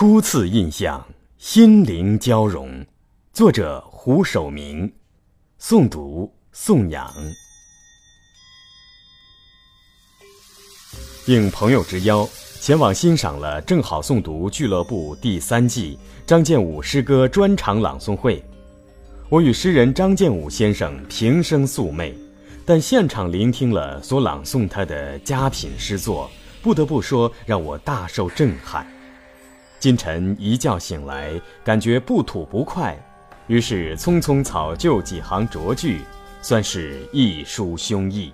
初次印象，心灵交融。作者胡守明，诵读宋阳。应朋友之邀，前往欣赏了正好诵读俱乐部第三季张建武诗歌专场朗诵会。我与诗人张建武先生平生素昧，但现场聆听了所朗诵他的佳品诗作，不得不说让我大受震撼。今晨一觉醒来，感觉不吐不快，于是匆匆草就几行拙句，算是一抒胸臆。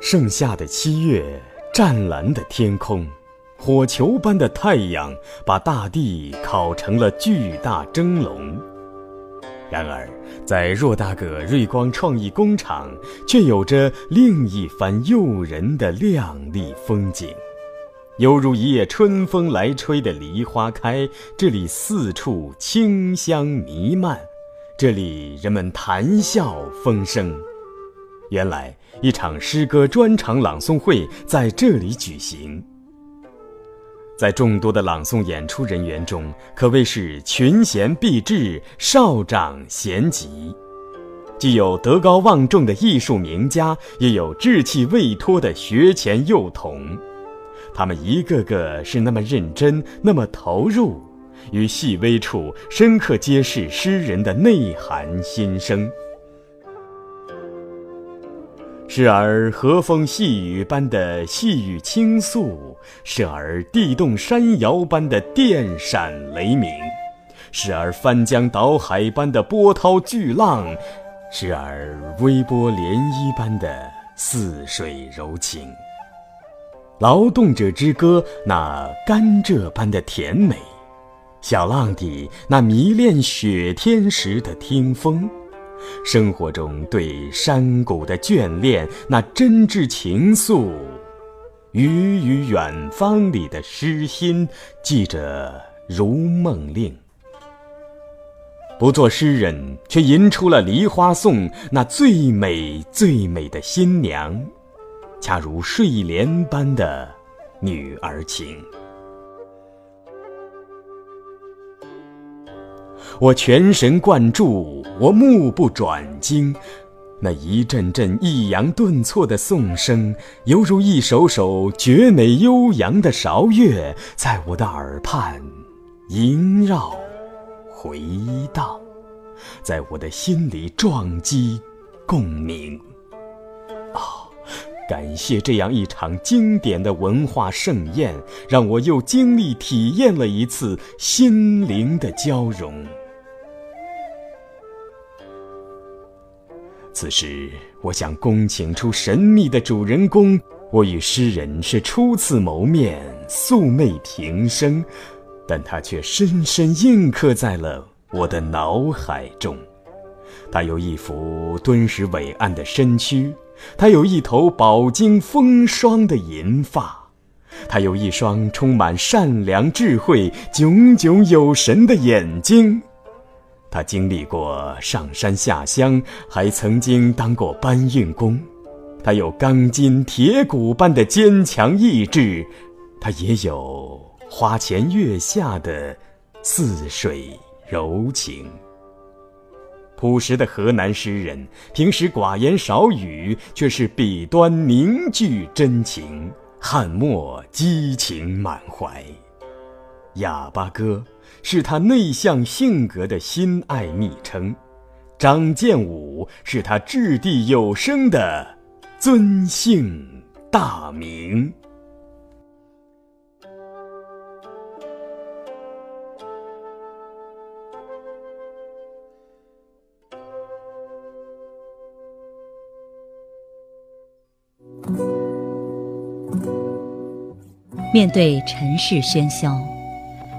盛夏的七月，湛蓝的天空，火球般的太阳，把大地烤成了巨大蒸笼。然而，在偌大个瑞光创意工厂，却有着另一番诱人的亮丽风景，犹如一夜春风来吹的梨花开。这里四处清香弥漫，这里人们谈笑风生。原来，一场诗歌专场朗诵会在这里举行。在众多的朗诵演出人员中，可谓是群贤毕至，少长咸集，既有德高望重的艺术名家，也有志气未脱的学前幼童。他们一个个是那么认真，那么投入，于细微处深刻揭示诗人的内涵心声。时而和风细雨般的细雨倾诉，时而地动山摇般的电闪雷鸣，时而翻江倒海般的波涛巨浪，时而微波涟漪般的似水柔情。劳动者之歌那甘蔗般的甜美，小浪底那迷恋雪天时的听风。生活中对山谷的眷恋，那真挚情愫；鱼与远方里的诗心，记着如梦令。不做诗人，却吟出了《梨花颂》那最美最美的新娘，恰如睡莲般的女儿情。我全神贯注，我目不转睛，那一阵阵抑扬顿挫的颂声，犹如一首首绝美悠扬的韶乐，在我的耳畔萦绕回荡，在我的心里撞击共鸣。啊，感谢这样一场经典的文化盛宴，让我又经历体验了一次心灵的交融。此时，我想恭请出神秘的主人公。我与诗人是初次谋面，素昧平生，但他却深深印刻在了我的脑海中。他有一副敦实伟岸的身躯，他有一头饱经风霜的银发，他有一双充满善良智慧、炯炯有神的眼睛。他经历过上山下乡，还曾经当过搬运工。他有钢筋铁骨般的坚强意志，他也有花前月下的似水柔情。朴实的河南诗人，平时寡言少语，却是笔端凝聚真情，汉墨激情满怀。哑巴哥。是他内向性格的心爱昵称，张建武是他掷地有声的尊姓大名。面对尘世喧嚣。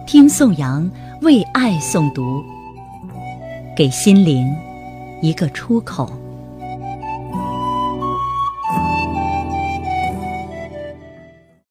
听宋阳为爱诵读，给心灵一个出口。